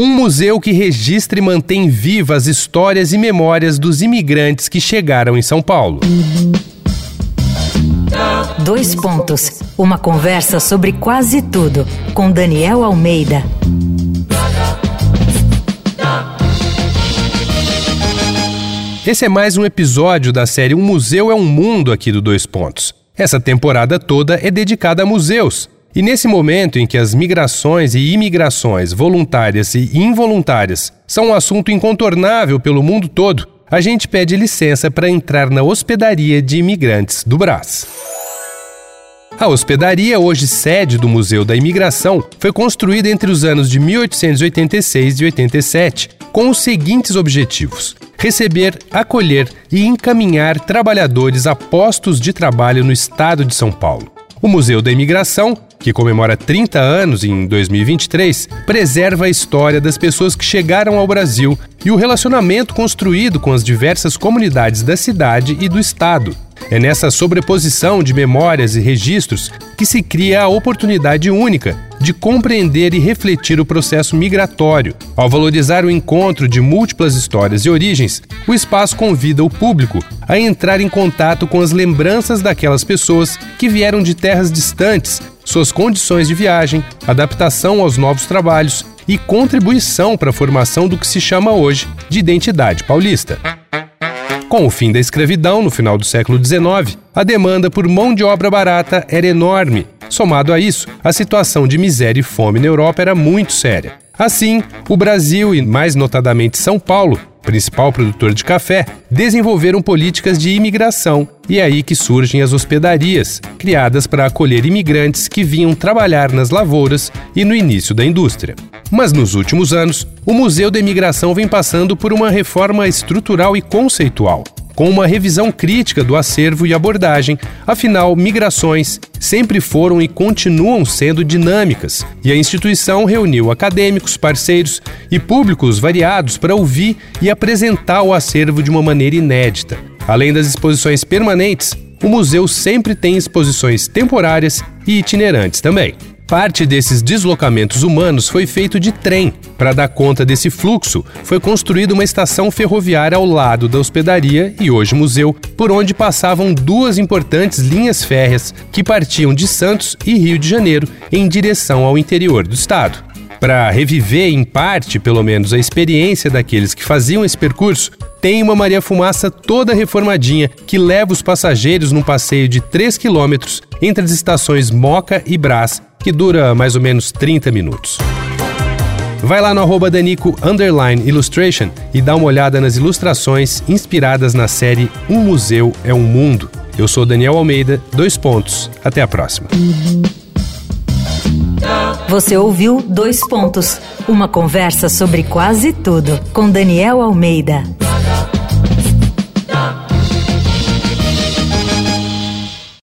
Um museu que registra e mantém vivas as histórias e memórias dos imigrantes que chegaram em São Paulo. Dois pontos. Uma conversa sobre quase tudo com Daniel Almeida. Esse é mais um episódio da série Um Museu é um Mundo aqui do Dois Pontos. Essa temporada toda é dedicada a museus. E nesse momento em que as migrações e imigrações voluntárias e involuntárias são um assunto incontornável pelo mundo todo, a gente pede licença para entrar na hospedaria de imigrantes do Brás. A hospedaria, hoje sede do Museu da Imigração, foi construída entre os anos de 1886 e 87, com os seguintes objetivos: receber, acolher e encaminhar trabalhadores a postos de trabalho no estado de São Paulo. O Museu da Imigração, que comemora 30 anos em 2023, preserva a história das pessoas que chegaram ao Brasil e o relacionamento construído com as diversas comunidades da cidade e do estado. É nessa sobreposição de memórias e registros que se cria a oportunidade única de compreender e refletir o processo migratório. Ao valorizar o encontro de múltiplas histórias e origens, o espaço convida o público a entrar em contato com as lembranças daquelas pessoas que vieram de terras distantes, suas condições de viagem, adaptação aos novos trabalhos e contribuição para a formação do que se chama hoje de identidade paulista. Com o fim da escravidão no final do século XIX, a demanda por mão de obra barata era enorme. Somado a isso, a situação de miséria e fome na Europa era muito séria. Assim, o Brasil e, mais notadamente, São Paulo principal produtor de café, desenvolveram políticas de imigração e é aí que surgem as hospedarias, criadas para acolher imigrantes que vinham trabalhar nas lavouras e no início da indústria. Mas nos últimos anos, o Museu da Imigração vem passando por uma reforma estrutural e conceitual com uma revisão crítica do acervo e abordagem, afinal, migrações sempre foram e continuam sendo dinâmicas, e a instituição reuniu acadêmicos, parceiros e públicos variados para ouvir e apresentar o acervo de uma maneira inédita. Além das exposições permanentes, o museu sempre tem exposições temporárias e itinerantes também. Parte desses deslocamentos humanos foi feito de trem. Para dar conta desse fluxo, foi construída uma estação ferroviária ao lado da hospedaria e hoje museu, por onde passavam duas importantes linhas férreas que partiam de Santos e Rio de Janeiro em direção ao interior do estado. Para reviver, em parte, pelo menos, a experiência daqueles que faziam esse percurso, tem uma Maria Fumaça toda reformadinha que leva os passageiros num passeio de 3 quilômetros entre as estações Moca e Brás que dura mais ou menos 30 minutos. Vai lá no arroba Danico Illustration e dá uma olhada nas ilustrações inspiradas na série Um Museu é um Mundo. Eu sou Daniel Almeida, dois pontos. Até a próxima. Você ouviu Dois Pontos uma conversa sobre quase tudo com Daniel Almeida.